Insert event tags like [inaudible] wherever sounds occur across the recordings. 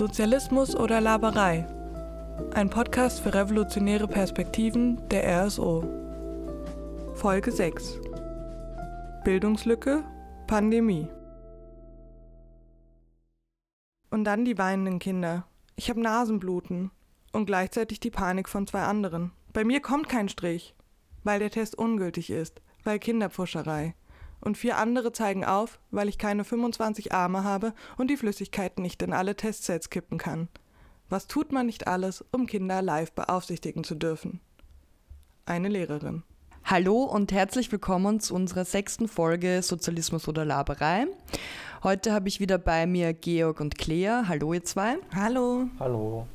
Sozialismus oder Laberei? Ein Podcast für revolutionäre Perspektiven der RSO. Folge 6. Bildungslücke, Pandemie. Und dann die weinenden Kinder. Ich habe Nasenbluten und gleichzeitig die Panik von zwei anderen. Bei mir kommt kein Strich, weil der Test ungültig ist, weil Kinderpfuscherei und vier andere zeigen auf, weil ich keine 25 Arme habe und die Flüssigkeit nicht in alle Testsets kippen kann. Was tut man nicht alles, um Kinder live beaufsichtigen zu dürfen? Eine Lehrerin. Hallo und herzlich willkommen zu unserer sechsten Folge Sozialismus oder Laberei. Heute habe ich wieder bei mir Georg und Claire. Hallo ihr zwei. Hallo. Hallo.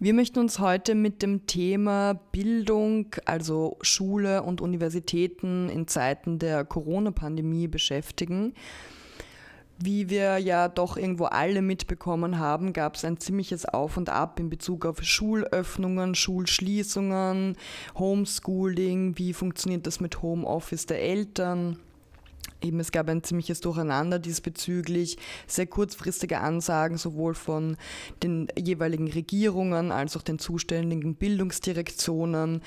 Wir möchten uns heute mit dem Thema Bildung, also Schule und Universitäten in Zeiten der Corona-Pandemie beschäftigen. Wie wir ja doch irgendwo alle mitbekommen haben, gab es ein ziemliches Auf und Ab in Bezug auf Schulöffnungen, Schulschließungen, Homeschooling, wie funktioniert das mit Homeoffice der Eltern. Eben, es gab ein ziemliches Durcheinander diesbezüglich, sehr kurzfristige Ansagen sowohl von den jeweiligen Regierungen als auch den zuständigen Bildungsdirektionen.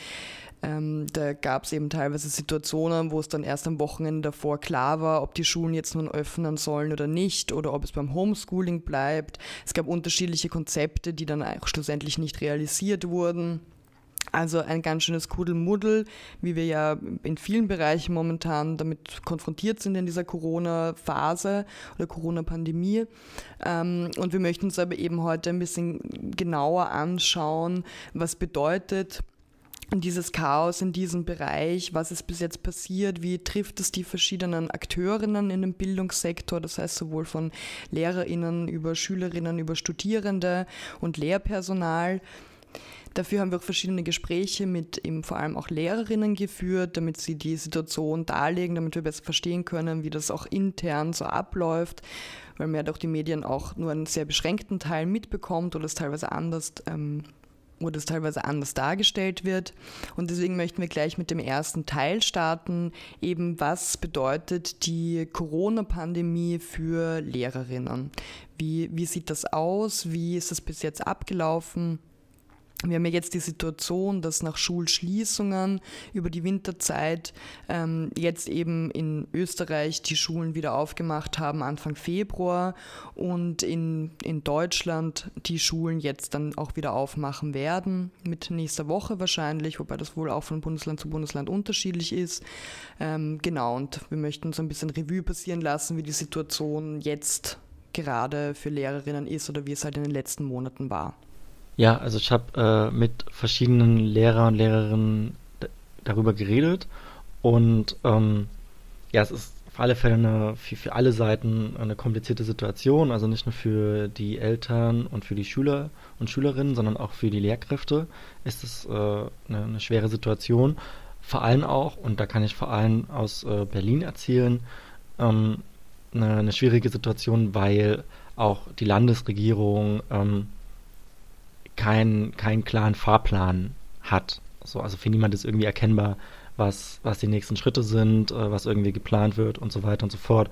Ähm, da gab es eben teilweise Situationen, wo es dann erst am Wochenende davor klar war, ob die Schulen jetzt nun öffnen sollen oder nicht oder ob es beim Homeschooling bleibt. Es gab unterschiedliche Konzepte, die dann auch schlussendlich nicht realisiert wurden. Also ein ganz schönes Kuddelmuddel, wie wir ja in vielen Bereichen momentan damit konfrontiert sind in dieser Corona-Phase oder Corona-Pandemie. Ähm, und wir möchten uns aber eben heute ein bisschen genauer anschauen, was bedeutet dieses Chaos in diesem Bereich, was ist bis jetzt passiert, wie trifft es die verschiedenen Akteurinnen in dem Bildungssektor, das heißt sowohl von Lehrerinnen über Schülerinnen, über Studierende und Lehrpersonal. Dafür haben wir auch verschiedene Gespräche mit eben vor allem auch Lehrerinnen geführt, damit sie die Situation darlegen, damit wir besser verstehen können, wie das auch intern so abläuft, weil man ja doch die Medien auch nur einen sehr beschränkten Teil mitbekommt oder es teilweise anders ähm, oder es teilweise anders dargestellt wird. Und deswegen möchten wir gleich mit dem ersten Teil starten, eben was bedeutet die Corona-Pandemie für Lehrerinnen? Wie, wie sieht das aus? Wie ist das bis jetzt abgelaufen? Wir haben ja jetzt die Situation, dass nach Schulschließungen über die Winterzeit ähm, jetzt eben in Österreich die Schulen wieder aufgemacht haben Anfang Februar und in, in Deutschland die Schulen jetzt dann auch wieder aufmachen werden, mit nächster Woche wahrscheinlich, wobei das wohl auch von Bundesland zu Bundesland unterschiedlich ist. Ähm, genau, und wir möchten so ein bisschen Revue passieren lassen, wie die Situation jetzt gerade für Lehrerinnen ist oder wie es halt in den letzten Monaten war. Ja, also ich habe äh, mit verschiedenen Lehrer und Lehrerinnen darüber geredet und ähm, ja, es ist auf alle Fälle eine, für, für alle Seiten eine komplizierte Situation, also nicht nur für die Eltern und für die Schüler und Schülerinnen, sondern auch für die Lehrkräfte ist es äh, eine, eine, schwere Situation. Vor allem auch, und da kann ich vor allem aus äh, Berlin erzählen, ähm, eine, eine, schwierige Situation, weil auch die Landesregierung ähm, keinen keinen klaren Fahrplan hat. So, also für niemand ist irgendwie erkennbar, was, was die nächsten Schritte sind, äh, was irgendwie geplant wird und so weiter und so fort.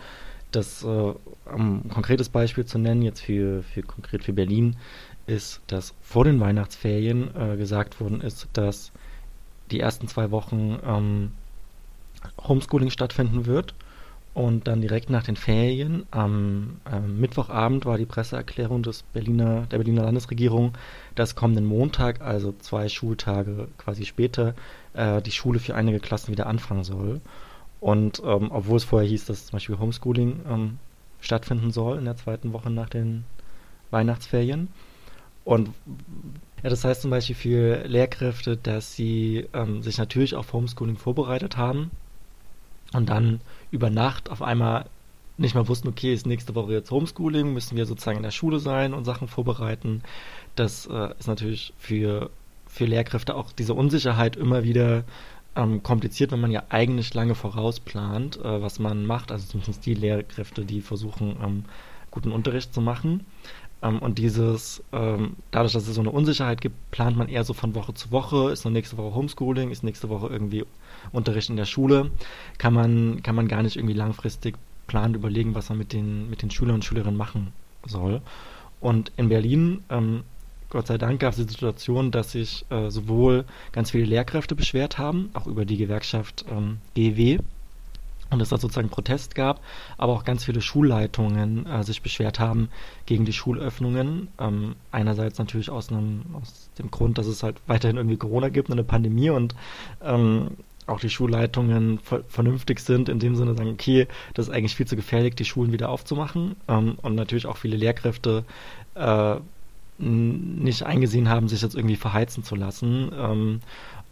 Das, äh, um ein konkretes Beispiel zu nennen, jetzt für, für konkret für Berlin, ist, dass vor den Weihnachtsferien äh, gesagt worden ist, dass die ersten zwei Wochen ähm, Homeschooling stattfinden wird und dann direkt nach den Ferien, am ähm, Mittwochabend, war die Presseerklärung des Berliner, der Berliner Landesregierung, dass kommenden Montag, also zwei Schultage quasi später, äh, die Schule für einige Klassen wieder anfangen soll. Und ähm, obwohl es vorher hieß, dass zum Beispiel Homeschooling ähm, stattfinden soll in der zweiten Woche nach den Weihnachtsferien. Und ja, das heißt zum Beispiel für Lehrkräfte, dass sie ähm, sich natürlich auf Homeschooling vorbereitet haben und dann über Nacht auf einmal nicht mal wussten, okay, ist nächste Woche jetzt Homeschooling, müssen wir sozusagen in der Schule sein und Sachen vorbereiten. Das äh, ist natürlich für, für Lehrkräfte auch diese Unsicherheit immer wieder ähm, kompliziert, wenn man ja eigentlich lange vorausplant, äh, was man macht. Also zumindest die Lehrkräfte, die versuchen, ähm, guten Unterricht zu machen. Ähm, und dieses, ähm, dadurch, dass es so eine Unsicherheit gibt, plant man eher so von Woche zu Woche. Ist noch nächste Woche Homeschooling, ist nächste Woche irgendwie Unterricht in der Schule. Kann man, kann man gar nicht irgendwie langfristig planen, überlegen, was man mit den, mit den Schülern und Schülerinnen machen soll. und in Berlin, ähm, Gott sei Dank, gab es die Situation, dass sich äh, sowohl ganz viele Lehrkräfte beschwert haben, auch über die Gewerkschaft ähm, GW, und es da sozusagen Protest gab, aber auch ganz viele Schulleitungen äh, sich beschwert haben gegen die Schulöffnungen. Ähm, einerseits natürlich aus, einem, aus dem Grund, dass es halt weiterhin irgendwie Corona gibt, eine Pandemie und ähm, auch die Schulleitungen ver vernünftig sind, in dem Sinne sagen, okay, das ist eigentlich viel zu gefährlich, die Schulen wieder aufzumachen. Ähm, und natürlich auch viele Lehrkräfte äh, nicht eingesehen haben, sich jetzt irgendwie verheizen zu lassen ähm,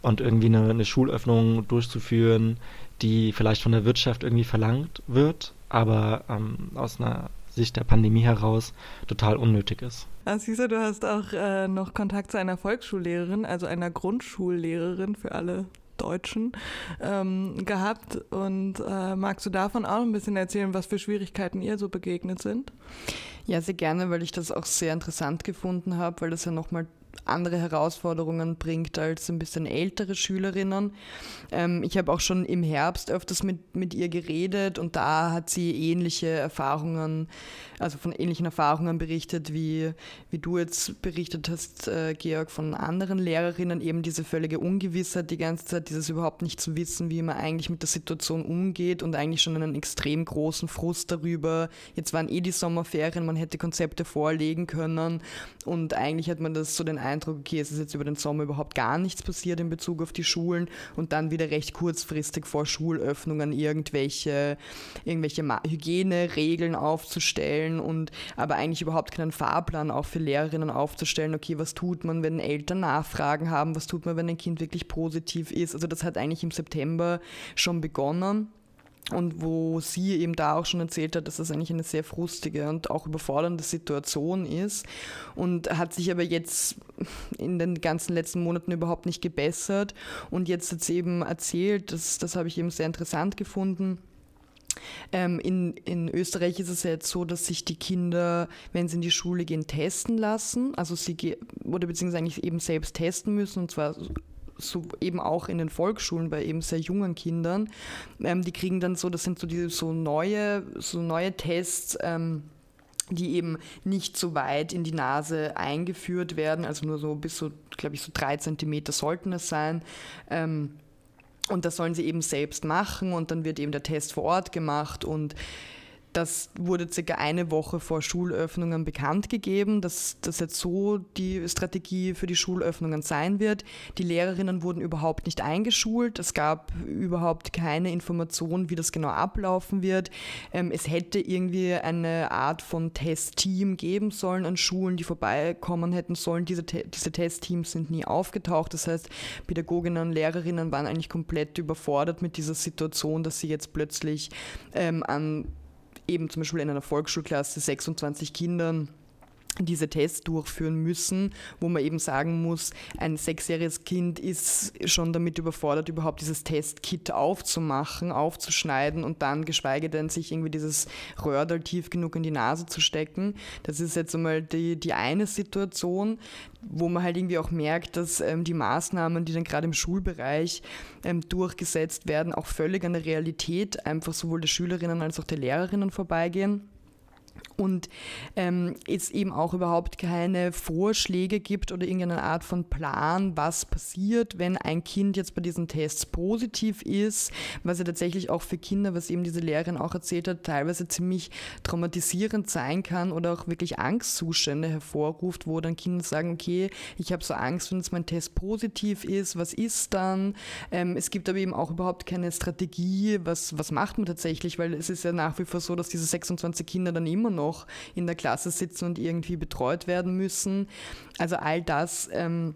und irgendwie eine, eine Schulöffnung durchzuführen, die vielleicht von der Wirtschaft irgendwie verlangt wird, aber ähm, aus einer Sicht der Pandemie heraus total unnötig ist. Ah, siehst du, du hast auch äh, noch Kontakt zu einer Volksschullehrerin, also einer Grundschullehrerin für alle Deutschen ähm, gehabt. Und äh, magst du davon auch ein bisschen erzählen, was für Schwierigkeiten ihr so begegnet sind? Ja, sehr gerne, weil ich das auch sehr interessant gefunden habe, weil das ja nochmal andere Herausforderungen bringt als ein bisschen ältere Schülerinnen. Ähm, ich habe auch schon im Herbst öfters mit, mit ihr geredet und da hat sie ähnliche Erfahrungen, also von ähnlichen Erfahrungen berichtet, wie, wie du jetzt berichtet hast, äh, Georg, von anderen Lehrerinnen, eben diese völlige Ungewissheit die ganze Zeit, dieses überhaupt nicht zu wissen, wie man eigentlich mit der Situation umgeht und eigentlich schon einen extrem großen Frust darüber. Jetzt waren eh die Sommerferien, man hätte Konzepte vorlegen können und eigentlich hat man das so den Eindruck, okay, es ist jetzt über den Sommer überhaupt gar nichts passiert in Bezug auf die Schulen und dann wieder recht kurzfristig vor Schulöffnungen irgendwelche, irgendwelche Hygieneregeln aufzustellen und aber eigentlich überhaupt keinen Fahrplan auch für Lehrerinnen aufzustellen, okay, was tut man, wenn Eltern Nachfragen haben, was tut man, wenn ein Kind wirklich positiv ist. Also das hat eigentlich im September schon begonnen und wo sie eben da auch schon erzählt hat, dass das eigentlich eine sehr frustige und auch überfordernde Situation ist. Und hat sich aber jetzt in den ganzen letzten Monaten überhaupt nicht gebessert. Und jetzt hat sie eben erzählt, das, das habe ich eben sehr interessant gefunden, ähm, in, in Österreich ist es ja jetzt so, dass sich die Kinder, wenn sie in die Schule gehen, testen lassen. Also sie oder beziehungsweise eigentlich eben selbst testen müssen und zwar so eben auch in den Volksschulen bei eben sehr jungen Kindern. Ähm, die kriegen dann so, das sind so die so neue, so neue Tests. Ähm, die eben nicht so weit in die Nase eingeführt werden, also nur so bis so, glaube ich, so drei Zentimeter sollten es sein. Ähm, und das sollen sie eben selbst machen und dann wird eben der Test vor Ort gemacht und das wurde circa eine Woche vor Schulöffnungen bekannt gegeben, dass das jetzt so die Strategie für die Schulöffnungen sein wird. Die Lehrerinnen wurden überhaupt nicht eingeschult. Es gab überhaupt keine Information, wie das genau ablaufen wird. Ähm, es hätte irgendwie eine Art von Testteam geben sollen an Schulen, die vorbeikommen hätten sollen. Diese, diese Testteams sind nie aufgetaucht. Das heißt, Pädagoginnen und Lehrerinnen waren eigentlich komplett überfordert mit dieser Situation, dass sie jetzt plötzlich ähm, an eben zum Beispiel in einer Volksschulklasse 26 Kindern diese Tests durchführen müssen, wo man eben sagen muss, ein sechsjähriges Kind ist schon damit überfordert, überhaupt dieses Testkit aufzumachen, aufzuschneiden und dann geschweige denn sich irgendwie dieses Röhrl tief genug in die Nase zu stecken. Das ist jetzt einmal die, die eine Situation, wo man halt irgendwie auch merkt, dass ähm, die Maßnahmen, die dann gerade im Schulbereich ähm, durchgesetzt werden, auch völlig an der Realität einfach sowohl der Schülerinnen als auch der Lehrerinnen vorbeigehen und ähm, es eben auch überhaupt keine Vorschläge gibt oder irgendeine Art von Plan, was passiert, wenn ein Kind jetzt bei diesen Tests positiv ist, was ja tatsächlich auch für Kinder, was eben diese Lehrerin auch erzählt hat, teilweise ziemlich traumatisierend sein kann oder auch wirklich Angstzustände hervorruft, wo dann Kinder sagen, okay, ich habe so Angst, wenn jetzt mein Test positiv ist, was ist dann? Ähm, es gibt aber eben auch überhaupt keine Strategie, was, was macht man tatsächlich, weil es ist ja nach wie vor so, dass diese 26 Kinder dann immer noch noch in der Klasse sitzen und irgendwie betreut werden müssen. Also all das ähm,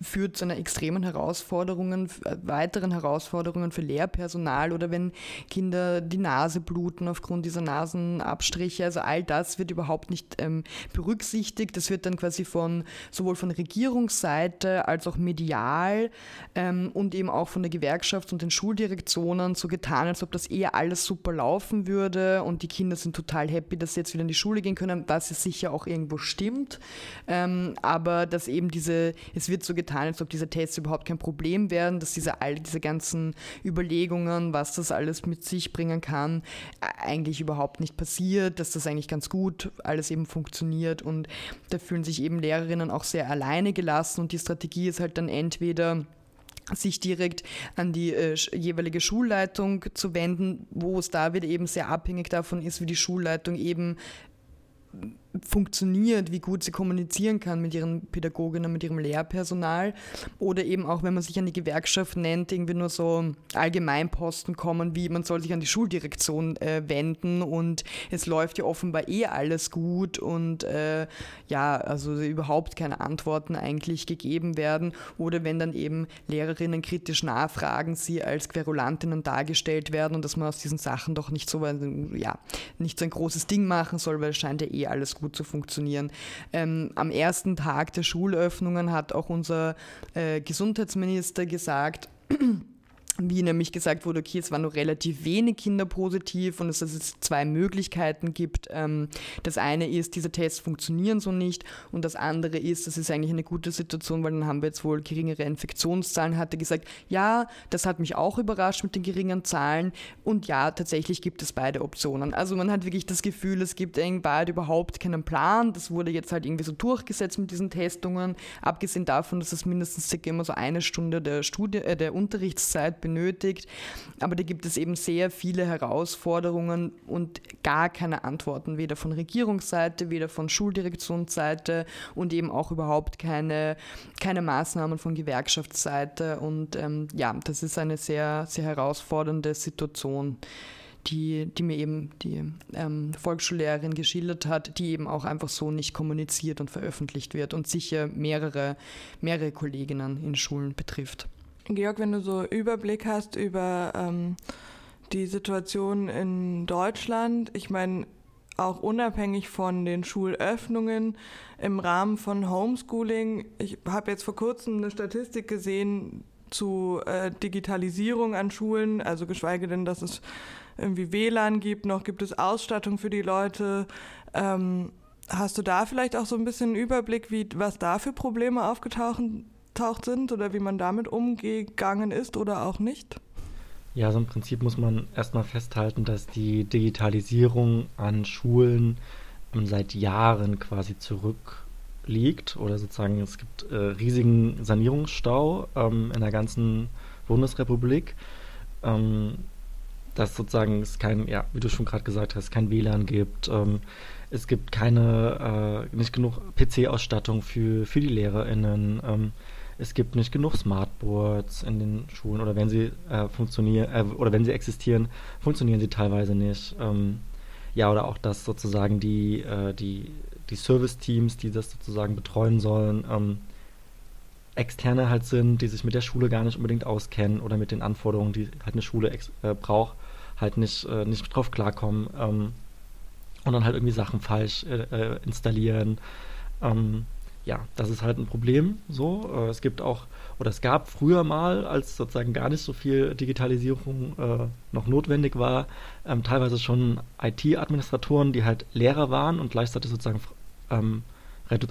führt zu einer extremen Herausforderungen, äh, weiteren Herausforderungen für Lehrpersonal oder wenn Kinder die Nase bluten aufgrund dieser Nasenabstriche. Also all das wird überhaupt nicht ähm, berücksichtigt. Das wird dann quasi von sowohl von Regierungsseite als auch medial ähm, und eben auch von der Gewerkschaft und den Schuldirektionen so getan, als ob das eher alles super laufen würde und die Kinder sind total happy, dass sie jetzt wieder in die Schule gehen können, was es sicher auch irgendwo stimmt. Ähm, aber dass eben diese, es wird so getan, getan, als ob diese Tests überhaupt kein Problem wären, dass diese all diese ganzen Überlegungen, was das alles mit sich bringen kann, eigentlich überhaupt nicht passiert, dass das eigentlich ganz gut alles eben funktioniert. Und da fühlen sich eben Lehrerinnen auch sehr alleine gelassen. Und die Strategie ist halt dann entweder sich direkt an die äh, jeweilige Schulleitung zu wenden, wo es da wieder eben sehr abhängig davon ist, wie die Schulleitung eben funktioniert, wie gut sie kommunizieren kann mit ihren Pädagoginnen, mit ihrem Lehrpersonal. Oder eben auch, wenn man sich an die Gewerkschaft nennt, irgendwie nur so Allgemeinposten kommen, wie man soll sich an die Schuldirektion äh, wenden. Und es läuft ja offenbar eh alles gut und äh, ja, also überhaupt keine Antworten eigentlich gegeben werden. Oder wenn dann eben Lehrerinnen kritisch nachfragen, sie als Querulantinnen dargestellt werden und dass man aus diesen Sachen doch nicht so, ja, nicht so ein großes Ding machen soll, weil es scheint ja eh alles gut zu funktionieren. Ähm, am ersten Tag der Schulöffnungen hat auch unser äh, Gesundheitsminister gesagt, wie nämlich gesagt wurde, okay, es waren nur relativ wenig Kinder positiv und dass es zwei Möglichkeiten gibt. Ähm, das eine ist, diese Tests funktionieren so nicht und das andere ist, das ist eigentlich eine gute Situation, weil dann haben wir jetzt wohl geringere Infektionszahlen. Hat er gesagt, ja, das hat mich auch überrascht mit den geringen Zahlen und ja, tatsächlich gibt es beide Optionen. Also man hat wirklich das Gefühl, es gibt beide überhaupt keinen Plan. Das wurde jetzt halt irgendwie so durchgesetzt mit diesen Testungen, abgesehen davon, dass es mindestens immer so eine Stunde der, Studie, äh, der Unterrichtszeit benötigt. Aber da gibt es eben sehr viele Herausforderungen und gar keine Antworten, weder von Regierungsseite, weder von Schuldirektionsseite und eben auch überhaupt keine, keine Maßnahmen von Gewerkschaftsseite. Und ähm, ja, das ist eine sehr, sehr herausfordernde Situation die, die mir eben die ähm, Volksschullehrerin geschildert hat, die eben auch einfach so nicht kommuniziert und veröffentlicht wird und sicher mehrere, mehrere Kolleginnen in Schulen betrifft. Georg, wenn du so Überblick hast über ähm, die Situation in Deutschland, ich meine, auch unabhängig von den Schulöffnungen im Rahmen von Homeschooling. Ich habe jetzt vor kurzem eine Statistik gesehen zu äh, Digitalisierung an Schulen, also geschweige denn, dass es irgendwie WLAN gibt, noch gibt es Ausstattung für die Leute. Ähm, hast du da vielleicht auch so ein bisschen einen Überblick, wie, was da für Probleme aufgetaucht aufgetaucht sind oder wie man damit umgegangen ist oder auch nicht? Ja, also im Prinzip muss man erstmal festhalten, dass die Digitalisierung an Schulen ähm, seit Jahren quasi zurückliegt oder sozusagen es gibt äh, riesigen Sanierungsstau ähm, in der ganzen Bundesrepublik. Ähm, dass sozusagen es kein, ja, wie du schon gerade gesagt hast, kein WLAN gibt. Ähm, es gibt keine, äh, nicht genug PC-Ausstattung für, für die LehrerInnen. Ähm, es gibt nicht genug Smartboards in den Schulen oder wenn sie äh, funktionieren äh, oder wenn sie existieren, funktionieren sie teilweise nicht. Ähm, ja, oder auch, dass sozusagen die, äh, die, die Service-Teams, die das sozusagen betreuen sollen, ähm, externe halt sind, die sich mit der Schule gar nicht unbedingt auskennen oder mit den Anforderungen, die halt eine Schule äh, braucht, halt nicht, äh, nicht drauf klarkommen ähm, und dann halt irgendwie Sachen falsch äh, installieren. Ähm, ja, das ist halt ein Problem. So, äh, es gibt auch, oder es gab früher mal, als sozusagen gar nicht so viel Digitalisierung äh, noch notwendig war, ähm, teilweise schon IT-Administratoren, die halt Lehrer waren und gleichzeitig sozusagen ähm,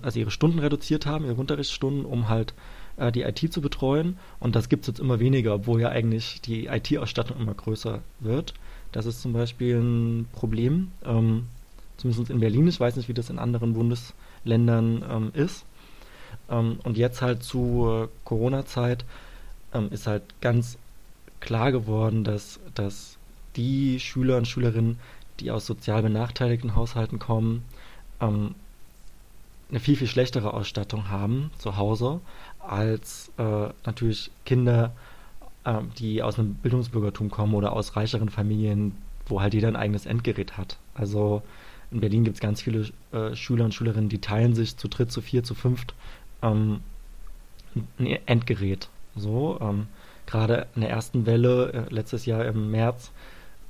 also ihre Stunden reduziert haben, ihre Unterrichtsstunden, um halt äh, die IT zu betreuen. Und das gibt es jetzt immer weniger, obwohl ja eigentlich die IT-Ausstattung immer größer wird. Das ist zum Beispiel ein Problem, ähm, zumindest in Berlin. Ich weiß nicht, wie das in anderen Bundesländern ähm, ist. Ähm, und jetzt halt zur Corona-Zeit ähm, ist halt ganz klar geworden, dass, dass die Schüler und Schülerinnen, die aus sozial benachteiligten Haushalten kommen, ähm, eine viel, viel schlechtere Ausstattung haben zu Hause als äh, natürlich Kinder, äh, die aus einem Bildungsbürgertum kommen oder aus reicheren Familien, wo halt jeder ein eigenes Endgerät hat. Also in Berlin gibt es ganz viele äh, Schüler und Schülerinnen, die teilen sich zu dritt, zu vier, zu fünft ähm, ein Endgerät. So, ähm, gerade in der ersten Welle, äh, letztes Jahr im März,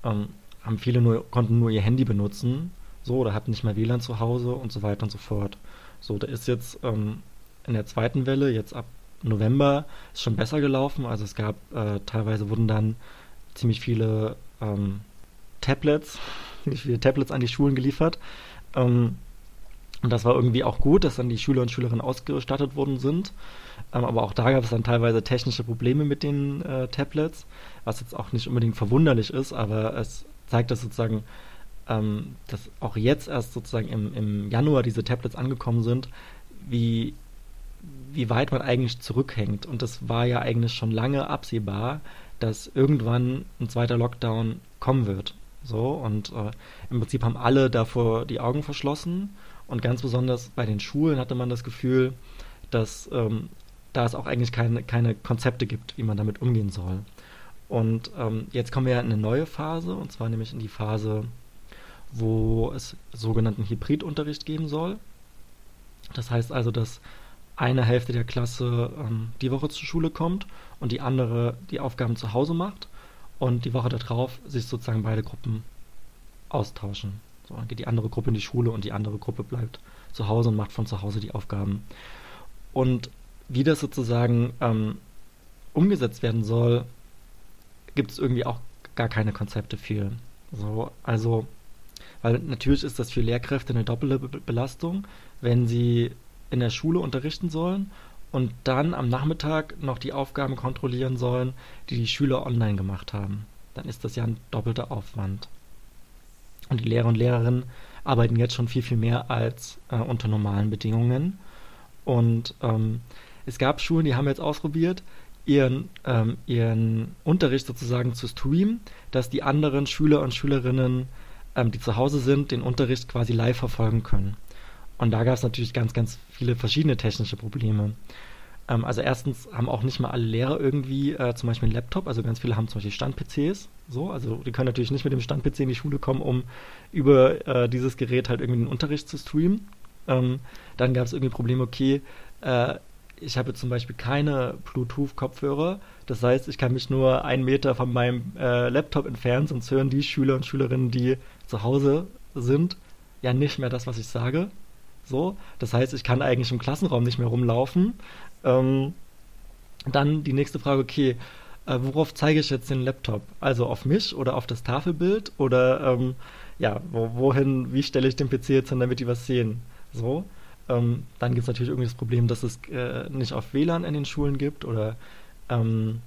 ähm, haben viele nur, konnten nur ihr Handy benutzen, so, oder hatten nicht mehr WLAN zu Hause und so weiter und so fort. So, da ist jetzt ähm, in der zweiten Welle, jetzt ab November, ist schon besser gelaufen. Also es gab, äh, teilweise wurden dann ziemlich viele ähm, Tablets, ziemlich viele Tablets an die Schulen geliefert. Ähm, Und das war irgendwie auch gut, dass dann die Schüler und Schülerinnen ausgestattet worden sind. Ähm, aber auch da gab es dann teilweise technische Probleme mit den äh, Tablets, was jetzt auch nicht unbedingt verwunderlich ist, aber es zeigt, dass sozusagen, ähm, dass auch jetzt erst sozusagen im, im Januar diese Tablets angekommen sind, wie, wie weit man eigentlich zurückhängt. Und das war ja eigentlich schon lange absehbar, dass irgendwann ein zweiter Lockdown kommen wird. So, und äh, im Prinzip haben alle davor die Augen verschlossen. Und ganz besonders bei den Schulen hatte man das Gefühl, dass ähm, da es auch eigentlich keine, keine Konzepte gibt, wie man damit umgehen soll. Und ähm, jetzt kommen wir in eine neue Phase, und zwar nämlich in die Phase, wo es sogenannten Hybridunterricht geben soll. Das heißt also, dass eine Hälfte der Klasse ähm, die Woche zur Schule kommt und die andere die Aufgaben zu Hause macht und die Woche darauf sich sozusagen beide Gruppen austauschen. So, dann geht die andere Gruppe in die Schule und die andere Gruppe bleibt zu Hause und macht von zu Hause die Aufgaben. Und wie das sozusagen ähm, umgesetzt werden soll, gibt es irgendwie auch gar keine Konzepte für. So, also, weil natürlich ist das für Lehrkräfte eine doppelte Be Belastung, wenn sie in der Schule unterrichten sollen und dann am Nachmittag noch die Aufgaben kontrollieren sollen, die die Schüler online gemacht haben. Dann ist das ja ein doppelter Aufwand. Und die Lehrer und Lehrerinnen arbeiten jetzt schon viel, viel mehr als äh, unter normalen Bedingungen. Und ähm, es gab Schulen, die haben jetzt ausprobiert, ihren, ähm, ihren Unterricht sozusagen zu streamen, dass die anderen Schüler und Schülerinnen, ähm, die zu Hause sind, den Unterricht quasi live verfolgen können. Und da gab es natürlich ganz, ganz viele verschiedene technische Probleme. Ähm, also erstens haben auch nicht mal alle Lehrer irgendwie äh, zum Beispiel einen Laptop, also ganz viele haben zum Beispiel Stand-PCs. So, also die können natürlich nicht mit dem Stand-PC in die Schule kommen, um über äh, dieses Gerät halt irgendwie den Unterricht zu streamen. Ähm, dann gab es irgendwie Probleme, okay, äh, ich habe zum Beispiel keine Bluetooth-Kopfhörer. Das heißt, ich kann mich nur einen Meter von meinem äh, Laptop entfernen, sonst hören die Schüler und Schülerinnen, die zu Hause sind, ja nicht mehr das, was ich sage. So, das heißt, ich kann eigentlich im Klassenraum nicht mehr rumlaufen. Ähm, dann die nächste Frage, okay, äh, worauf zeige ich jetzt den Laptop? Also auf mich oder auf das Tafelbild oder ähm, ja, wo, wohin, wie stelle ich den PC jetzt hin, damit die was sehen? So. Ähm, dann gibt es natürlich irgendwie das Problem, dass es äh, nicht auf WLAN in den Schulen gibt oder ähm,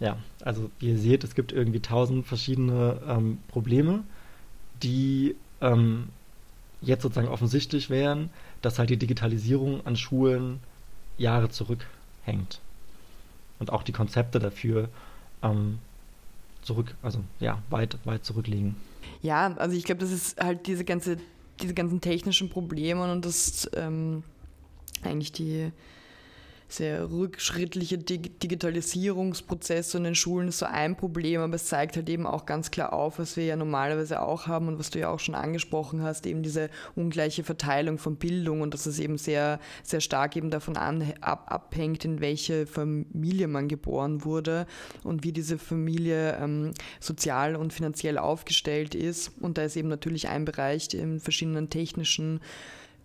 ja, also wie ihr seht, es gibt irgendwie tausend verschiedene ähm, Probleme, die ähm, jetzt sozusagen offensichtlich wären, dass halt die Digitalisierung an Schulen Jahre zurückhängt. Und auch die Konzepte dafür ähm, zurück, also ja, weit, weit zurückliegen. Ja, also ich glaube, das ist halt diese ganze, diese ganzen technischen Probleme und das ähm, eigentlich die sehr rückschrittliche Dig Digitalisierungsprozesse in den Schulen ist so ein Problem, aber es zeigt halt eben auch ganz klar auf, was wir ja normalerweise auch haben und was du ja auch schon angesprochen hast, eben diese ungleiche Verteilung von Bildung und dass es eben sehr, sehr stark eben davon an, ab, abhängt, in welche Familie man geboren wurde und wie diese Familie ähm, sozial und finanziell aufgestellt ist. Und da ist eben natürlich ein Bereich in verschiedenen technischen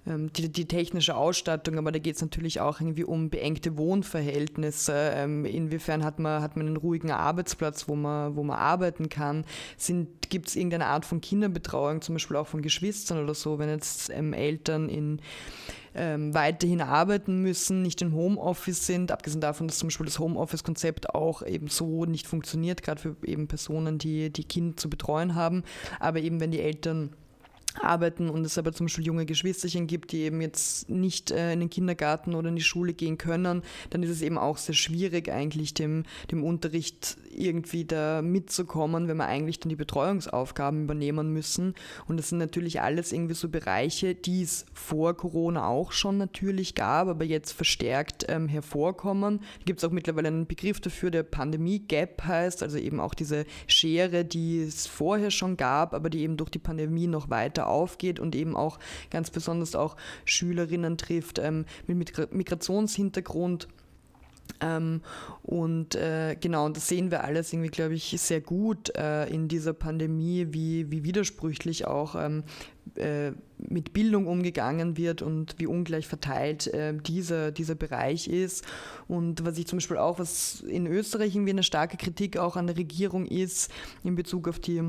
die, die, technische Ausstattung, aber da geht es natürlich auch irgendwie um beengte Wohnverhältnisse. Ähm, inwiefern hat man, hat man einen ruhigen Arbeitsplatz, wo man, wo man arbeiten kann? Gibt es irgendeine Art von Kinderbetreuung, zum Beispiel auch von Geschwistern oder so, wenn jetzt ähm, Eltern in ähm, weiterhin arbeiten müssen, nicht im Homeoffice sind, abgesehen davon, dass zum Beispiel das Homeoffice-Konzept auch eben so nicht funktioniert, gerade für eben Personen, die die Kinder zu betreuen haben. Aber eben wenn die Eltern arbeiten und es aber zum Beispiel junge Geschwisterchen gibt, die eben jetzt nicht äh, in den Kindergarten oder in die Schule gehen können, dann ist es eben auch sehr schwierig eigentlich dem, dem Unterricht irgendwie da mitzukommen, wenn wir eigentlich dann die Betreuungsaufgaben übernehmen müssen. Und das sind natürlich alles irgendwie so Bereiche, die es vor Corona auch schon natürlich gab, aber jetzt verstärkt ähm, hervorkommen. Da gibt es auch mittlerweile einen Begriff dafür, der Pandemie-Gap heißt, also eben auch diese Schere, die es vorher schon gab, aber die eben durch die Pandemie noch weiter weiter aufgeht und eben auch ganz besonders auch Schülerinnen trifft ähm, mit Migrationshintergrund. Ähm, und äh, genau, und das sehen wir alles irgendwie, glaube ich, sehr gut äh, in dieser Pandemie, wie, wie widersprüchlich auch ähm, äh, mit Bildung umgegangen wird und wie ungleich verteilt äh, dieser, dieser Bereich ist. Und was ich zum Beispiel auch, was in Österreich irgendwie eine starke Kritik auch an der Regierung ist, in Bezug auf die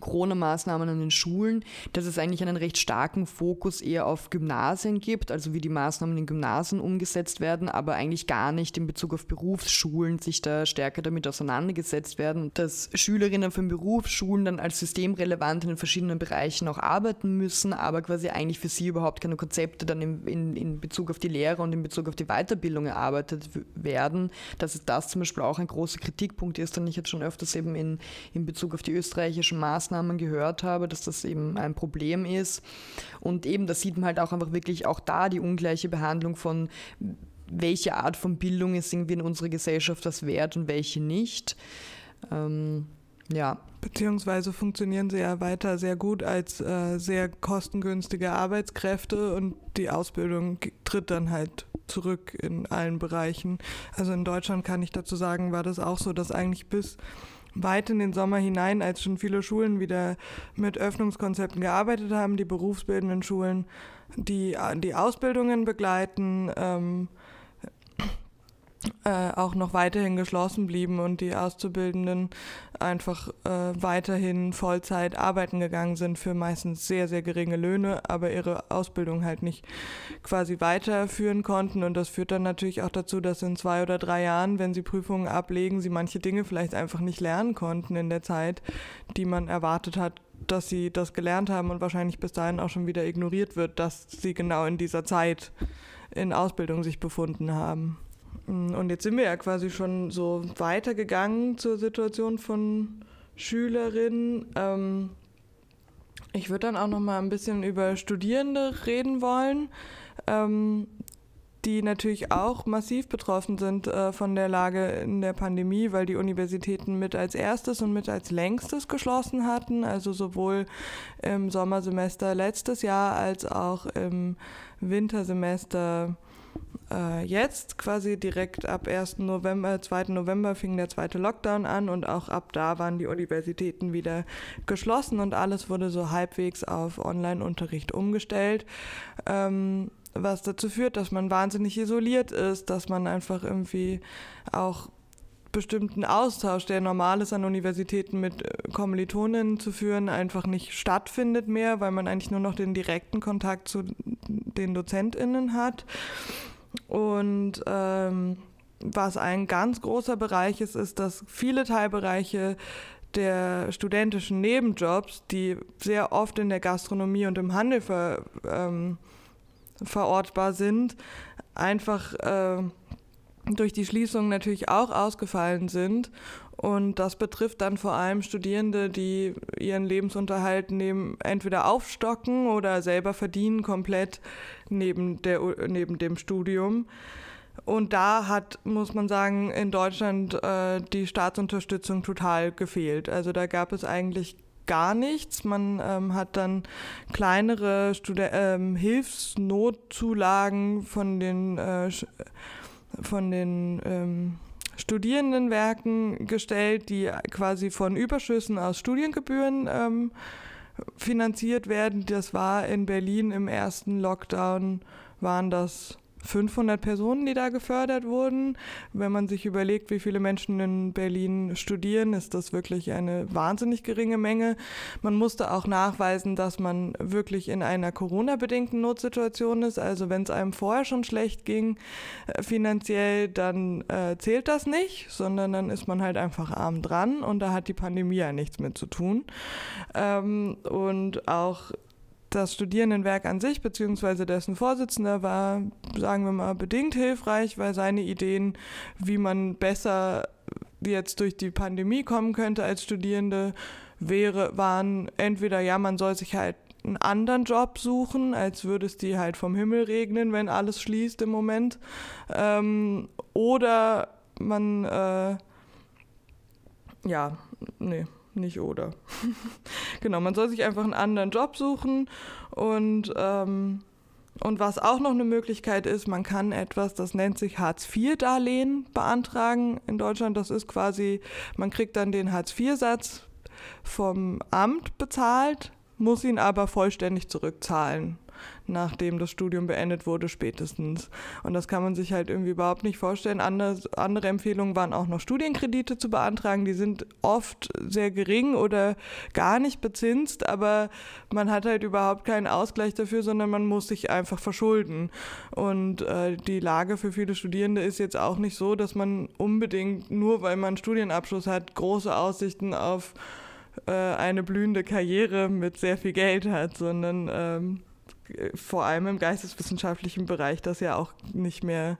Corona-Maßnahmen an den Schulen, dass es eigentlich einen recht starken Fokus eher auf Gymnasien gibt, also wie die Maßnahmen in Gymnasien umgesetzt werden, aber eigentlich gar nicht in Bezug auf Berufsschulen sich da stärker damit auseinandergesetzt werden, dass Schülerinnen von Berufsschulen dann als systemrelevant in den verschiedenen Bereichen auch arbeiten müssen, aber quasi eigentlich für sie überhaupt keine Konzepte dann in, in, in Bezug auf die Lehre und in Bezug auf die Weiterbildung erarbeitet werden, dass das zum Beispiel auch ein großer Kritikpunkt ist, den ich jetzt schon öfters eben in, in Bezug auf die österreichischen Maßnahmen Maßnahmen gehört habe, dass das eben ein Problem ist. Und eben, da sieht man halt auch einfach wirklich auch da die ungleiche Behandlung von welche Art von Bildung ist irgendwie in unserer Gesellschaft das wert und welche nicht. Ähm, ja. Beziehungsweise funktionieren sie ja weiter sehr gut als äh, sehr kostengünstige Arbeitskräfte und die Ausbildung tritt dann halt zurück in allen Bereichen. Also in Deutschland kann ich dazu sagen, war das auch so, dass eigentlich bis weit in den Sommer hinein, als schon viele Schulen wieder mit Öffnungskonzepten gearbeitet haben, die berufsbildenden Schulen, die die Ausbildungen begleiten, ähm, äh, auch noch weiterhin geschlossen blieben und die Auszubildenden einfach äh, weiterhin Vollzeit arbeiten gegangen sind für meistens sehr, sehr geringe Löhne, aber ihre Ausbildung halt nicht quasi weiterführen konnten. Und das führt dann natürlich auch dazu, dass in zwei oder drei Jahren, wenn sie Prüfungen ablegen, sie manche Dinge vielleicht einfach nicht lernen konnten in der Zeit, die man erwartet hat, dass sie das gelernt haben und wahrscheinlich bis dahin auch schon wieder ignoriert wird, dass sie genau in dieser Zeit in Ausbildung sich befunden haben. Mm, und jetzt sind wir ja quasi schon so weitergegangen zur Situation von Schülerinnen. Ähm, ich würde dann auch noch mal ein bisschen über Studierende reden wollen, ähm, die natürlich auch massiv betroffen sind äh, von der Lage in der Pandemie, weil die Universitäten mit als erstes und mit als längstes geschlossen hatten, also sowohl im Sommersemester letztes Jahr als auch im Wintersemester äh, jetzt quasi direkt ab 1. November, 2. November fing der zweite Lockdown an und auch ab da waren die Universitäten wieder geschlossen und alles wurde so halbwegs auf Online-Unterricht umgestellt. Ähm, was dazu führt, dass man wahnsinnig isoliert ist, dass man einfach irgendwie auch bestimmten Austausch, der normal ist an Universitäten mit äh, Kommilitoninnen zu führen, einfach nicht stattfindet mehr, weil man eigentlich nur noch den direkten Kontakt zu den DozentInnen hat. Und ähm, was ein ganz großer Bereich ist, ist, dass viele Teilbereiche der studentischen Nebenjobs, die sehr oft in der Gastronomie und im Handel ver, ähm, verortbar sind, einfach äh, durch die Schließung natürlich auch ausgefallen sind. Und das betrifft dann vor allem Studierende, die ihren Lebensunterhalt neben, entweder aufstocken oder selber verdienen komplett neben, der, neben dem Studium. Und da hat, muss man sagen, in Deutschland äh, die Staatsunterstützung total gefehlt. Also da gab es eigentlich gar nichts. Man ähm, hat dann kleinere Studi ähm, Hilfsnotzulagen von den, äh, von den ähm, Studierendenwerken gestellt, die quasi von Überschüssen aus Studiengebühren ähm, finanziert werden. Das war in Berlin im ersten Lockdown, waren das 500 Personen, die da gefördert wurden. Wenn man sich überlegt, wie viele Menschen in Berlin studieren, ist das wirklich eine wahnsinnig geringe Menge. Man musste auch nachweisen, dass man wirklich in einer Corona-bedingten Notsituation ist. Also wenn es einem vorher schon schlecht ging äh, finanziell, dann äh, zählt das nicht, sondern dann ist man halt einfach arm dran und da hat die Pandemie ja nichts mit zu tun. Ähm, und auch das Studierendenwerk an sich, beziehungsweise dessen Vorsitzender war, sagen wir mal, bedingt hilfreich, weil seine Ideen, wie man besser jetzt durch die Pandemie kommen könnte als Studierende, wäre, waren entweder, ja, man soll sich halt einen anderen Job suchen, als würde es die halt vom Himmel regnen, wenn alles schließt im Moment. Ähm, oder man, äh, ja, nee, nicht oder. [laughs] genau, man soll sich einfach einen anderen Job suchen und, ähm, und was auch noch eine Möglichkeit ist, man kann etwas, das nennt sich Hartz-IV-Darlehen beantragen in Deutschland. Das ist quasi, man kriegt dann den Hartz-IV-Satz vom Amt bezahlt, muss ihn aber vollständig zurückzahlen. Nachdem das Studium beendet wurde, spätestens. Und das kann man sich halt irgendwie überhaupt nicht vorstellen. Andere, andere Empfehlungen waren auch noch Studienkredite zu beantragen. Die sind oft sehr gering oder gar nicht bezinst, aber man hat halt überhaupt keinen Ausgleich dafür, sondern man muss sich einfach verschulden. Und äh, die Lage für viele Studierende ist jetzt auch nicht so, dass man unbedingt, nur weil man einen Studienabschluss hat, große Aussichten auf äh, eine blühende Karriere mit sehr viel Geld hat, sondern ähm, vor allem im geisteswissenschaftlichen Bereich das ja auch nicht mehr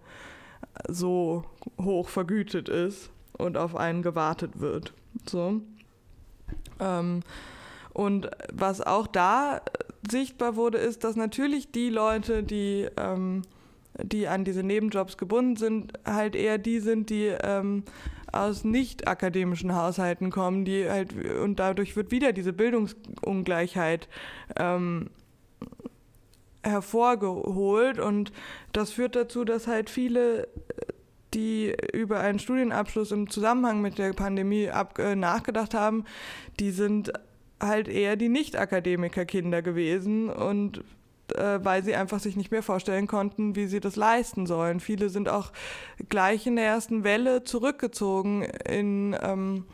so hoch vergütet ist und auf einen gewartet wird. So. Ähm, und was auch da sichtbar wurde, ist, dass natürlich die Leute, die, ähm, die an diese Nebenjobs gebunden sind, halt eher die sind, die ähm, aus nicht akademischen Haushalten kommen, die halt und dadurch wird wieder diese Bildungsungleichheit ähm, hervorgeholt und das führt dazu, dass halt viele die über einen Studienabschluss im Zusammenhang mit der Pandemie ab, äh, nachgedacht haben, die sind halt eher die Nicht-Akademiker-Kinder gewesen und äh, weil sie einfach sich nicht mehr vorstellen konnten, wie sie das leisten sollen. Viele sind auch gleich in der ersten Welle zurückgezogen in, ähm,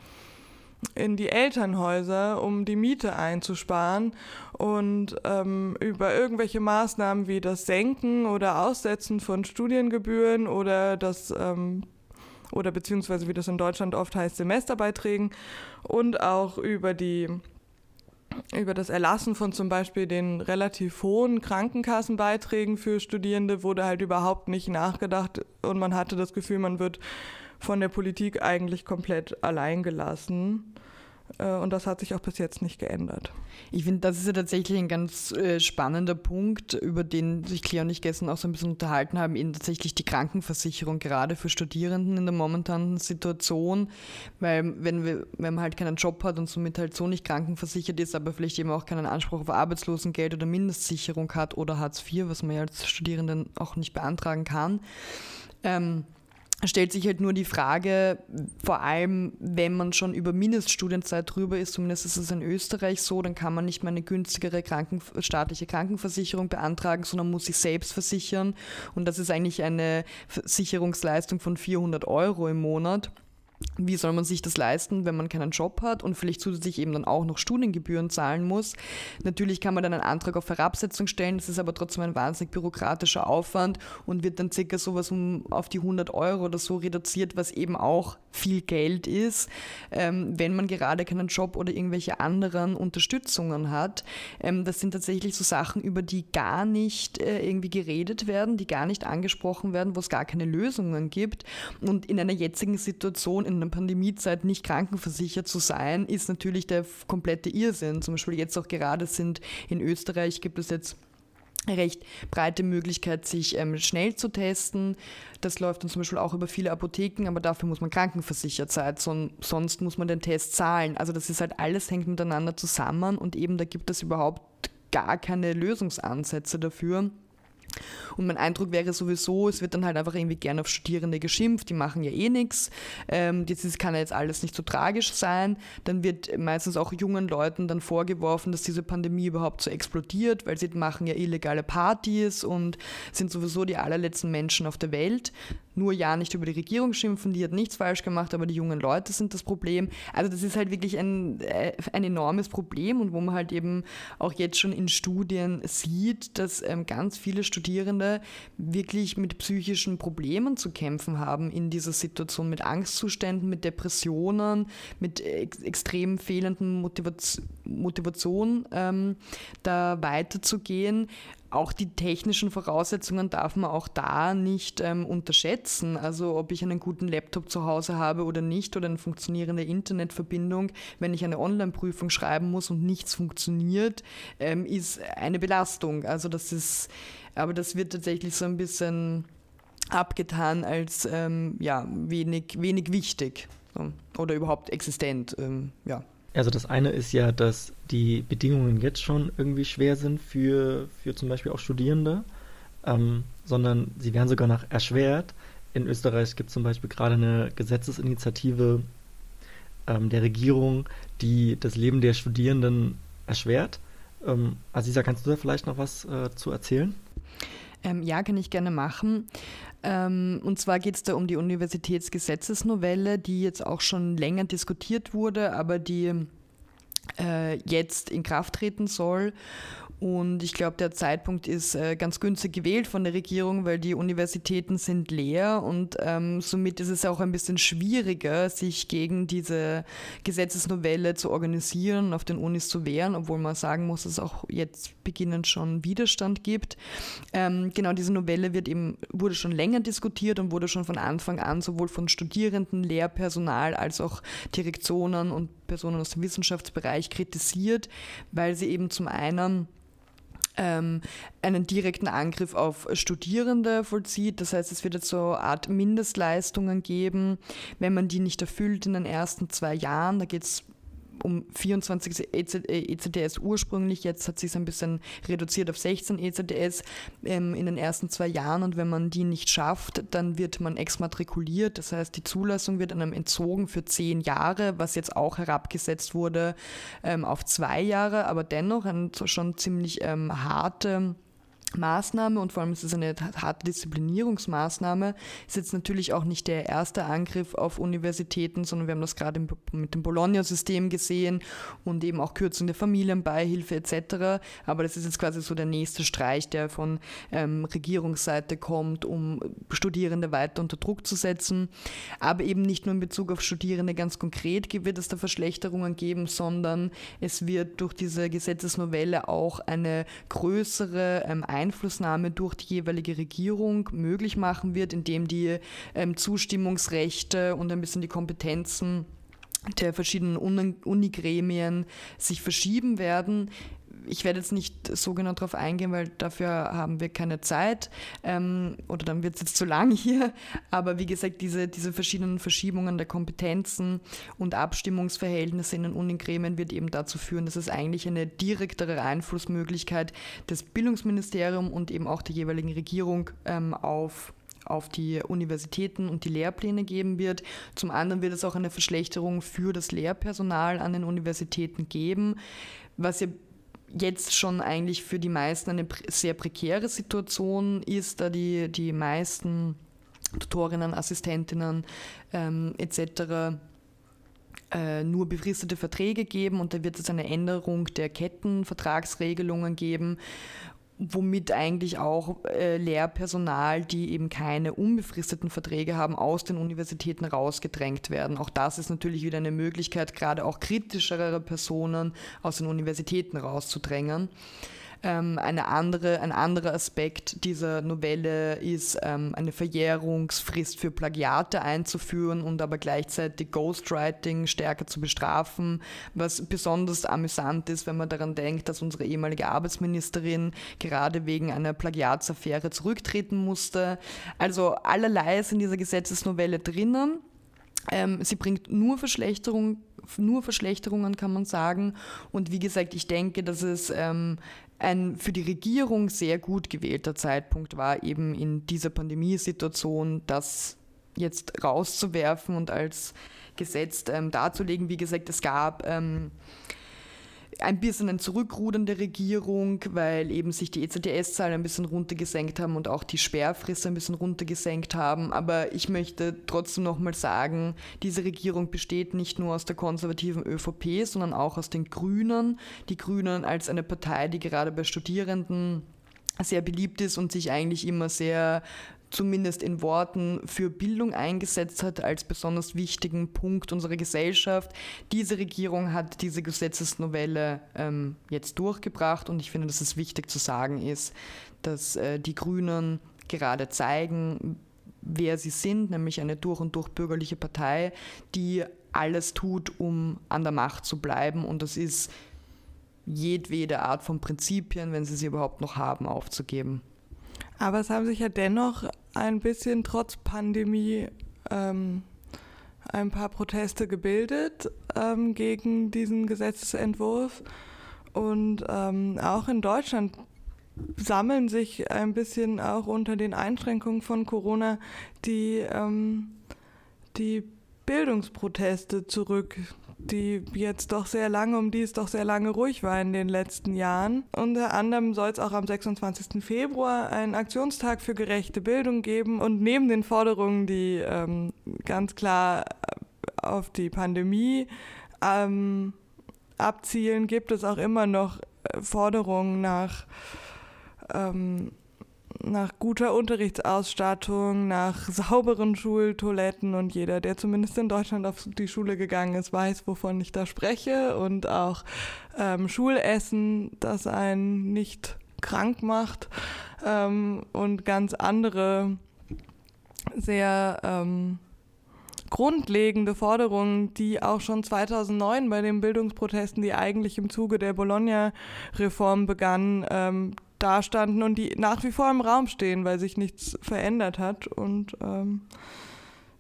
in die Elternhäuser, um die Miete einzusparen und ähm, über irgendwelche Maßnahmen wie das Senken oder Aussetzen von Studiengebühren oder das ähm, oder beziehungsweise wie das in Deutschland oft heißt, Semesterbeiträgen und auch über die über das Erlassen von zum Beispiel den relativ hohen Krankenkassenbeiträgen für Studierende wurde halt überhaupt nicht nachgedacht und man hatte das Gefühl, man wird von der Politik eigentlich komplett allein gelassen. Äh, und das hat sich auch bis jetzt nicht geändert. Ich finde, das ist ja tatsächlich ein ganz äh, spannender Punkt, über den sich Claire und ich gestern auch so ein bisschen unterhalten haben, eben tatsächlich die Krankenversicherung, gerade für Studierenden in der momentanen Situation. Weil wenn, wir, wenn man halt keinen Job hat und somit halt so nicht krankenversichert ist, aber vielleicht eben auch keinen Anspruch auf Arbeitslosengeld oder Mindestsicherung hat oder Hartz IV, was man ja als Studierenden auch nicht beantragen kann, ähm, stellt sich halt nur die Frage, vor allem wenn man schon über Mindeststudienzeit drüber ist, zumindest ist es in Österreich so, dann kann man nicht mehr eine günstigere Kranken, staatliche Krankenversicherung beantragen, sondern muss sich selbst versichern. Und das ist eigentlich eine Versicherungsleistung von 400 Euro im Monat wie soll man sich das leisten, wenn man keinen Job hat und vielleicht zusätzlich eben dann auch noch Studiengebühren zahlen muss. Natürlich kann man dann einen Antrag auf Herabsetzung stellen, das ist aber trotzdem ein wahnsinnig bürokratischer Aufwand und wird dann circa sowas um auf die 100 Euro oder so reduziert, was eben auch viel Geld ist, ähm, wenn man gerade keinen Job oder irgendwelche anderen Unterstützungen hat. Ähm, das sind tatsächlich so Sachen, über die gar nicht äh, irgendwie geredet werden, die gar nicht angesprochen werden, wo es gar keine Lösungen gibt. Und in einer jetzigen Situation, in einer Pandemiezeit nicht krankenversichert zu sein, ist natürlich der komplette Irrsinn. Zum Beispiel jetzt auch gerade sind in Österreich gibt es jetzt recht breite Möglichkeit, sich ähm, schnell zu testen. Das läuft dann zum Beispiel auch über viele Apotheken, aber dafür muss man krankenversichert sein, son sonst muss man den Test zahlen. Also das ist halt alles hängt miteinander zusammen und eben da gibt es überhaupt gar keine Lösungsansätze dafür. Und mein Eindruck wäre sowieso, es wird dann halt einfach irgendwie gerne auf Studierende geschimpft, die machen ja eh nichts. Ähm, kann ja jetzt alles nicht so tragisch sein. Dann wird meistens auch jungen Leuten dann vorgeworfen, dass diese Pandemie überhaupt so explodiert, weil sie machen ja illegale Partys und sind sowieso die allerletzten Menschen auf der Welt nur ja nicht über die Regierung schimpfen, die hat nichts falsch gemacht, aber die jungen Leute sind das Problem. Also das ist halt wirklich ein, äh, ein enormes Problem und wo man halt eben auch jetzt schon in Studien sieht, dass ähm, ganz viele Studierende wirklich mit psychischen Problemen zu kämpfen haben in dieser Situation, mit Angstzuständen, mit Depressionen, mit ex extrem fehlenden Motivation, Motivation ähm, da weiterzugehen auch die technischen Voraussetzungen darf man auch da nicht ähm, unterschätzen. Also ob ich einen guten Laptop zu Hause habe oder nicht oder eine funktionierende Internetverbindung, wenn ich eine Online-Prüfung schreiben muss und nichts funktioniert, ähm, ist eine Belastung. Also das ist, aber das wird tatsächlich so ein bisschen abgetan als ähm, ja, wenig, wenig wichtig oder überhaupt existent. Ähm, ja. Also das eine ist ja, dass die Bedingungen jetzt schon irgendwie schwer sind für, für zum Beispiel auch Studierende, ähm, sondern sie werden sogar noch erschwert. In Österreich gibt es zum Beispiel gerade eine Gesetzesinitiative ähm, der Regierung, die das Leben der Studierenden erschwert. Ähm, Aziza, kannst du da vielleicht noch was äh, zu erzählen? Ähm, ja, kann ich gerne machen. Ähm, und zwar geht es da um die Universitätsgesetzesnovelle, die jetzt auch schon länger diskutiert wurde, aber die äh, jetzt in Kraft treten soll. Und ich glaube, der Zeitpunkt ist äh, ganz günstig gewählt von der Regierung, weil die Universitäten sind leer und ähm, somit ist es auch ein bisschen schwieriger, sich gegen diese Gesetzesnovelle zu organisieren auf den Unis zu wehren, obwohl man sagen muss, dass es auch jetzt beginnend schon Widerstand gibt. Ähm, genau diese Novelle wird eben, wurde schon länger diskutiert und wurde schon von Anfang an sowohl von Studierenden, Lehrpersonal als auch Direktionen und Personen aus dem Wissenschaftsbereich kritisiert, weil sie eben zum einen ähm, einen direkten Angriff auf Studierende vollzieht. Das heißt, es wird jetzt so eine Art Mindestleistungen geben, wenn man die nicht erfüllt in den ersten zwei Jahren. Da geht es um 24 ECTS ursprünglich, jetzt hat sich ein bisschen reduziert auf 16 ECTS ähm, in den ersten zwei Jahren. Und wenn man die nicht schafft, dann wird man exmatrikuliert, das heißt die Zulassung wird einem entzogen für zehn Jahre, was jetzt auch herabgesetzt wurde ähm, auf zwei Jahre, aber dennoch eine schon ziemlich ähm, harte Maßnahme und vor allem ist es eine harte Disziplinierungsmaßnahme, ist jetzt natürlich auch nicht der erste Angriff auf Universitäten, sondern wir haben das gerade mit dem Bologna-System gesehen und eben auch Kürzung der Familienbeihilfe etc. Aber das ist jetzt quasi so der nächste Streich, der von ähm, Regierungsseite kommt, um Studierende weiter unter Druck zu setzen. Aber eben nicht nur in Bezug auf Studierende ganz konkret wird es da Verschlechterungen geben, sondern es wird durch diese Gesetzesnovelle auch eine größere ähm, Einflussnahme durch die jeweilige Regierung möglich machen wird, indem die ähm, Zustimmungsrechte und ein bisschen die Kompetenzen der verschiedenen Unigremien sich verschieben werden ich werde jetzt nicht so genau darauf eingehen, weil dafür haben wir keine Zeit ähm, oder dann wird es jetzt zu lang hier. Aber wie gesagt, diese, diese verschiedenen Verschiebungen der Kompetenzen und Abstimmungsverhältnisse in den Unigremien wird eben dazu führen, dass es eigentlich eine direktere Einflussmöglichkeit des Bildungsministeriums und eben auch der jeweiligen Regierung ähm, auf auf die Universitäten und die Lehrpläne geben wird. Zum anderen wird es auch eine Verschlechterung für das Lehrpersonal an den Universitäten geben, was ja jetzt schon eigentlich für die meisten eine sehr prekäre Situation ist, da die, die meisten Tutorinnen, Assistentinnen ähm, etc. Äh, nur befristete Verträge geben und da wird es eine Änderung der Kettenvertragsregelungen geben womit eigentlich auch äh, Lehrpersonal, die eben keine unbefristeten Verträge haben, aus den Universitäten rausgedrängt werden. Auch das ist natürlich wieder eine Möglichkeit, gerade auch kritischere Personen aus den Universitäten rauszudrängen. Ähm, eine andere, ein anderer Aspekt dieser Novelle ist, ähm, eine Verjährungsfrist für Plagiate einzuführen und aber gleichzeitig Ghostwriting stärker zu bestrafen, was besonders amüsant ist, wenn man daran denkt, dass unsere ehemalige Arbeitsministerin gerade wegen einer Plagiatsaffäre zurücktreten musste. Also allerlei ist in dieser Gesetzesnovelle drinnen. Ähm, sie bringt nur Verschlechterung, nur Verschlechterungen, kann man sagen. Und wie gesagt, ich denke, dass es ähm, ein für die Regierung sehr gut gewählter Zeitpunkt war, eben in dieser Pandemiesituation das jetzt rauszuwerfen und als Gesetz ähm, darzulegen. Wie gesagt, es gab ähm, ein bisschen ein Zurückrudern der Regierung, weil eben sich die ECTS-Zahlen ein bisschen runtergesenkt haben und auch die Sperrfrist ein bisschen runtergesenkt haben. Aber ich möchte trotzdem nochmal sagen, diese Regierung besteht nicht nur aus der konservativen ÖVP, sondern auch aus den Grünen. Die Grünen als eine Partei, die gerade bei Studierenden sehr beliebt ist und sich eigentlich immer sehr zumindest in Worten für Bildung eingesetzt hat als besonders wichtigen Punkt unserer Gesellschaft. Diese Regierung hat diese Gesetzesnovelle ähm, jetzt durchgebracht und ich finde, dass es wichtig zu sagen ist, dass äh, die Grünen gerade zeigen, wer sie sind, nämlich eine durch und durch bürgerliche Partei, die alles tut, um an der Macht zu bleiben und das ist jedwede Art von Prinzipien, wenn sie sie überhaupt noch haben, aufzugeben. Aber es haben sich ja dennoch ein bisschen trotz Pandemie ähm, ein paar Proteste gebildet ähm, gegen diesen Gesetzesentwurf. Und ähm, auch in Deutschland sammeln sich ein bisschen auch unter den Einschränkungen von Corona die, ähm, die Bildungsproteste zurück, die jetzt doch sehr lange, um die es doch sehr lange ruhig war in den letzten Jahren. Unter anderem soll es auch am 26. Februar einen Aktionstag für gerechte Bildung geben und neben den Forderungen, die ähm, ganz klar auf die Pandemie ähm, abzielen, gibt es auch immer noch äh, Forderungen nach ähm, nach guter Unterrichtsausstattung, nach sauberen Schultoiletten und jeder, der zumindest in Deutschland auf die Schule gegangen ist, weiß, wovon ich da spreche. Und auch ähm, Schulessen, das einen nicht krank macht ähm, und ganz andere sehr ähm, grundlegende Forderungen, die auch schon 2009 bei den Bildungsprotesten, die eigentlich im Zuge der Bologna-Reform begannen, ähm, dastanden und die nach wie vor im Raum stehen, weil sich nichts verändert hat. Und ähm,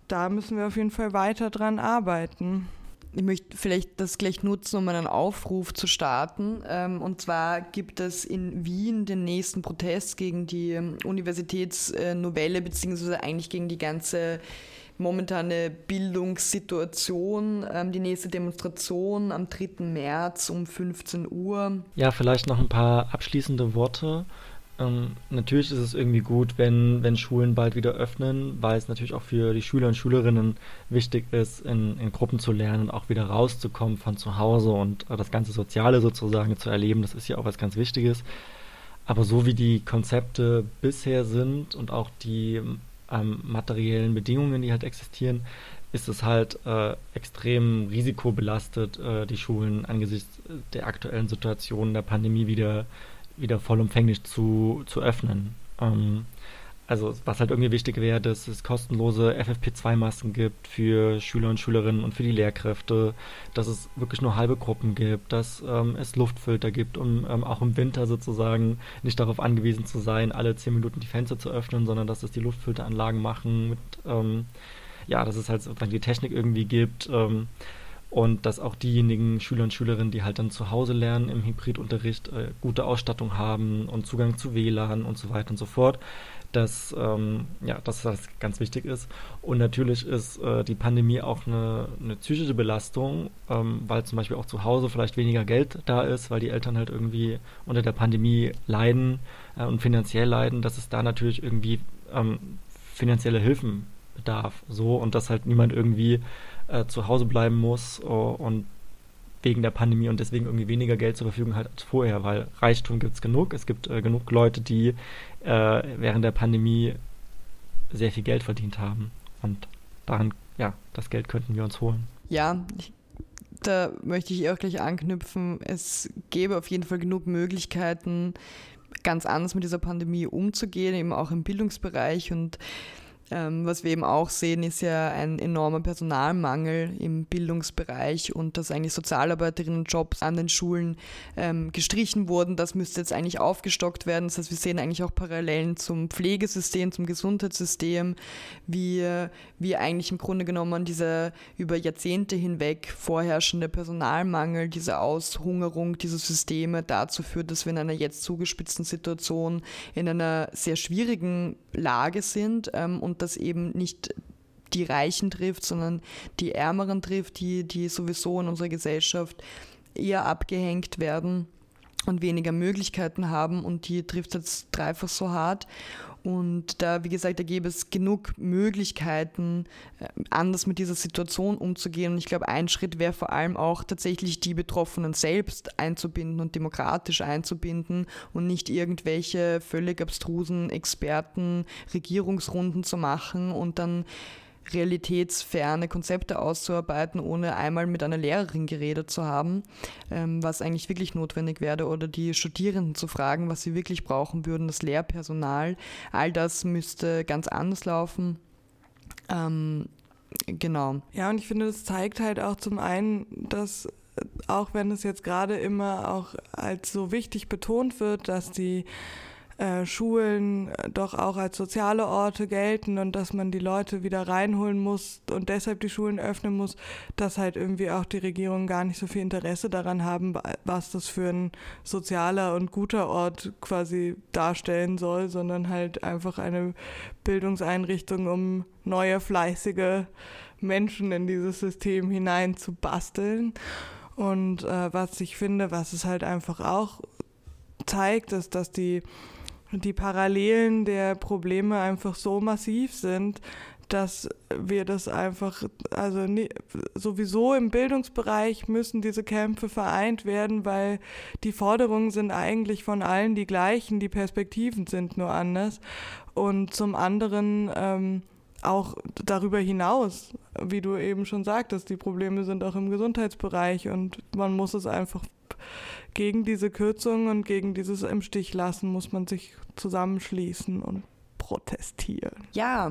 da müssen wir auf jeden Fall weiter dran arbeiten. Ich möchte vielleicht das gleich nutzen, um einen Aufruf zu starten. Ähm, und zwar gibt es in Wien den nächsten Protest gegen die ähm, Universitätsnovelle, beziehungsweise eigentlich gegen die ganze momentane Bildungssituation. Ähm, die nächste Demonstration am 3. März um 15 Uhr. Ja, vielleicht noch ein paar abschließende Worte. Ähm, natürlich ist es irgendwie gut, wenn, wenn Schulen bald wieder öffnen, weil es natürlich auch für die Schüler und Schülerinnen wichtig ist, in, in Gruppen zu lernen und auch wieder rauszukommen von zu Hause und das ganze Soziale sozusagen zu erleben. Das ist ja auch was ganz Wichtiges. Aber so wie die Konzepte bisher sind und auch die ähm, materiellen Bedingungen, die halt existieren, ist es halt äh, extrem risikobelastet, äh, die Schulen angesichts der aktuellen Situation der Pandemie wieder, wieder vollumfänglich zu, zu öffnen. Ähm, also was halt irgendwie wichtig wäre, dass es kostenlose FFP2-Masken gibt für Schüler und Schülerinnen und für die Lehrkräfte, dass es wirklich nur halbe Gruppen gibt, dass ähm, es Luftfilter gibt, um ähm, auch im Winter sozusagen nicht darauf angewiesen zu sein, alle zehn Minuten die Fenster zu öffnen, sondern dass es die Luftfilteranlagen machen mit, ähm, ja, dass es halt sozusagen die Technik irgendwie gibt ähm, und dass auch diejenigen Schüler und Schülerinnen, die halt dann zu Hause lernen im Hybridunterricht, äh, gute Ausstattung haben und Zugang zu WLAN und so weiter und so fort dass, ähm, ja, dass das ganz wichtig ist. Und natürlich ist äh, die Pandemie auch eine, eine psychische Belastung, ähm, weil zum Beispiel auch zu Hause vielleicht weniger Geld da ist, weil die Eltern halt irgendwie unter der Pandemie leiden äh, und finanziell leiden, dass es da natürlich irgendwie ähm, finanzielle Hilfen bedarf. So und dass halt niemand irgendwie äh, zu Hause bleiben muss uh, und wegen der Pandemie und deswegen irgendwie weniger Geld zur Verfügung hat als vorher, weil Reichtum gibt es genug. Es gibt äh, genug Leute, die äh, während der Pandemie sehr viel Geld verdient haben. Und daran, ja, das Geld könnten wir uns holen. Ja, ich, da möchte ich auch gleich anknüpfen. Es gäbe auf jeden Fall genug Möglichkeiten, ganz anders mit dieser Pandemie umzugehen, eben auch im Bildungsbereich und ähm, was wir eben auch sehen, ist ja ein enormer Personalmangel im Bildungsbereich und dass eigentlich Sozialarbeiterinnenjobs an den Schulen ähm, gestrichen wurden. Das müsste jetzt eigentlich aufgestockt werden. Das heißt, wir sehen eigentlich auch Parallelen zum Pflegesystem, zum Gesundheitssystem, wie, wie eigentlich im Grunde genommen dieser über Jahrzehnte hinweg vorherrschende Personalmangel, diese Aushungerung dieser Systeme dazu führt, dass wir in einer jetzt zugespitzten Situation in einer sehr schwierigen Lage sind ähm, und das eben nicht die Reichen trifft, sondern die Ärmeren trifft, die, die sowieso in unserer Gesellschaft eher abgehängt werden und weniger Möglichkeiten haben und die trifft jetzt dreifach so hart. Und da, wie gesagt, da gäbe es genug Möglichkeiten, äh, anders mit dieser Situation umzugehen. Und ich glaube, ein Schritt wäre vor allem auch tatsächlich die Betroffenen selbst einzubinden und demokratisch einzubinden und nicht irgendwelche völlig abstrusen Experten Regierungsrunden zu machen und dann realitätsferne Konzepte auszuarbeiten, ohne einmal mit einer Lehrerin geredet zu haben, ähm, was eigentlich wirklich notwendig wäre, oder die Studierenden zu fragen, was sie wirklich brauchen würden, das Lehrpersonal. All das müsste ganz anders laufen. Ähm, genau. Ja, und ich finde, das zeigt halt auch zum einen, dass auch wenn es jetzt gerade immer auch als so wichtig betont wird, dass die äh, Schulen äh, doch auch als soziale Orte gelten und dass man die Leute wieder reinholen muss und deshalb die Schulen öffnen muss, dass halt irgendwie auch die Regierung gar nicht so viel Interesse daran haben, was das für ein sozialer und guter Ort quasi darstellen soll, sondern halt einfach eine Bildungseinrichtung, um neue fleißige Menschen in dieses System hinein zu basteln. Und äh, was ich finde, was es halt einfach auch zeigt, ist, dass die die Parallelen der Probleme einfach so massiv sind, dass wir das einfach, also nie, sowieso im Bildungsbereich müssen diese Kämpfe vereint werden, weil die Forderungen sind eigentlich von allen die gleichen, die Perspektiven sind nur anders. Und zum anderen ähm, auch darüber hinaus, wie du eben schon sagtest, die Probleme sind auch im Gesundheitsbereich und man muss es einfach gegen diese Kürzungen und gegen dieses im Stich lassen muss man sich zusammenschließen und protestieren. Ja,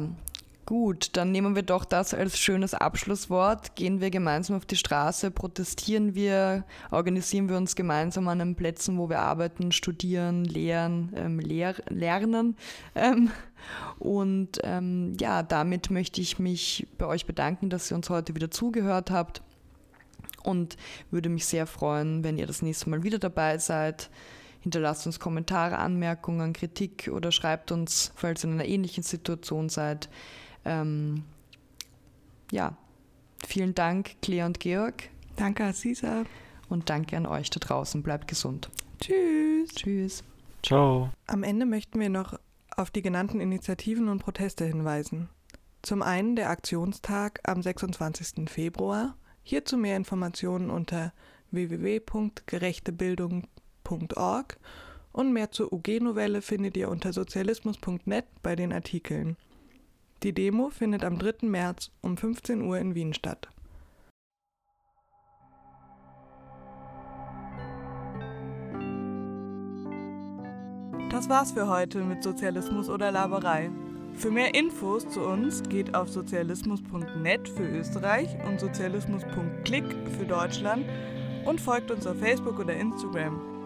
Gut, dann nehmen wir doch das als schönes Abschlusswort. Gehen wir gemeinsam auf die Straße, protestieren wir, organisieren wir uns gemeinsam an den Plätzen, wo wir arbeiten, studieren, lehren, ähm, lehr lernen. Ähm, und ähm, ja, damit möchte ich mich bei euch bedanken, dass ihr uns heute wieder zugehört habt und würde mich sehr freuen, wenn ihr das nächste Mal wieder dabei seid. Hinterlasst uns Kommentare, Anmerkungen, Kritik oder schreibt uns, falls ihr in einer ähnlichen Situation seid. Ähm, ja, vielen Dank, Claire und Georg. Danke, Aziza. Und danke an euch da draußen. Bleibt gesund. Tschüss. Tschüss. Ciao. Am Ende möchten wir noch auf die genannten Initiativen und Proteste hinweisen. Zum einen der Aktionstag am 26. Februar Hierzu mehr Informationen unter www.gerechtebildung.org und mehr zur UG-Novelle findet ihr unter sozialismus.net bei den Artikeln. Die Demo findet am 3. März um 15 Uhr in Wien statt. Das war's für heute mit Sozialismus oder Laberei. Für mehr Infos zu uns geht auf sozialismus.net für Österreich und sozialismus.click für Deutschland und folgt uns auf Facebook oder Instagram.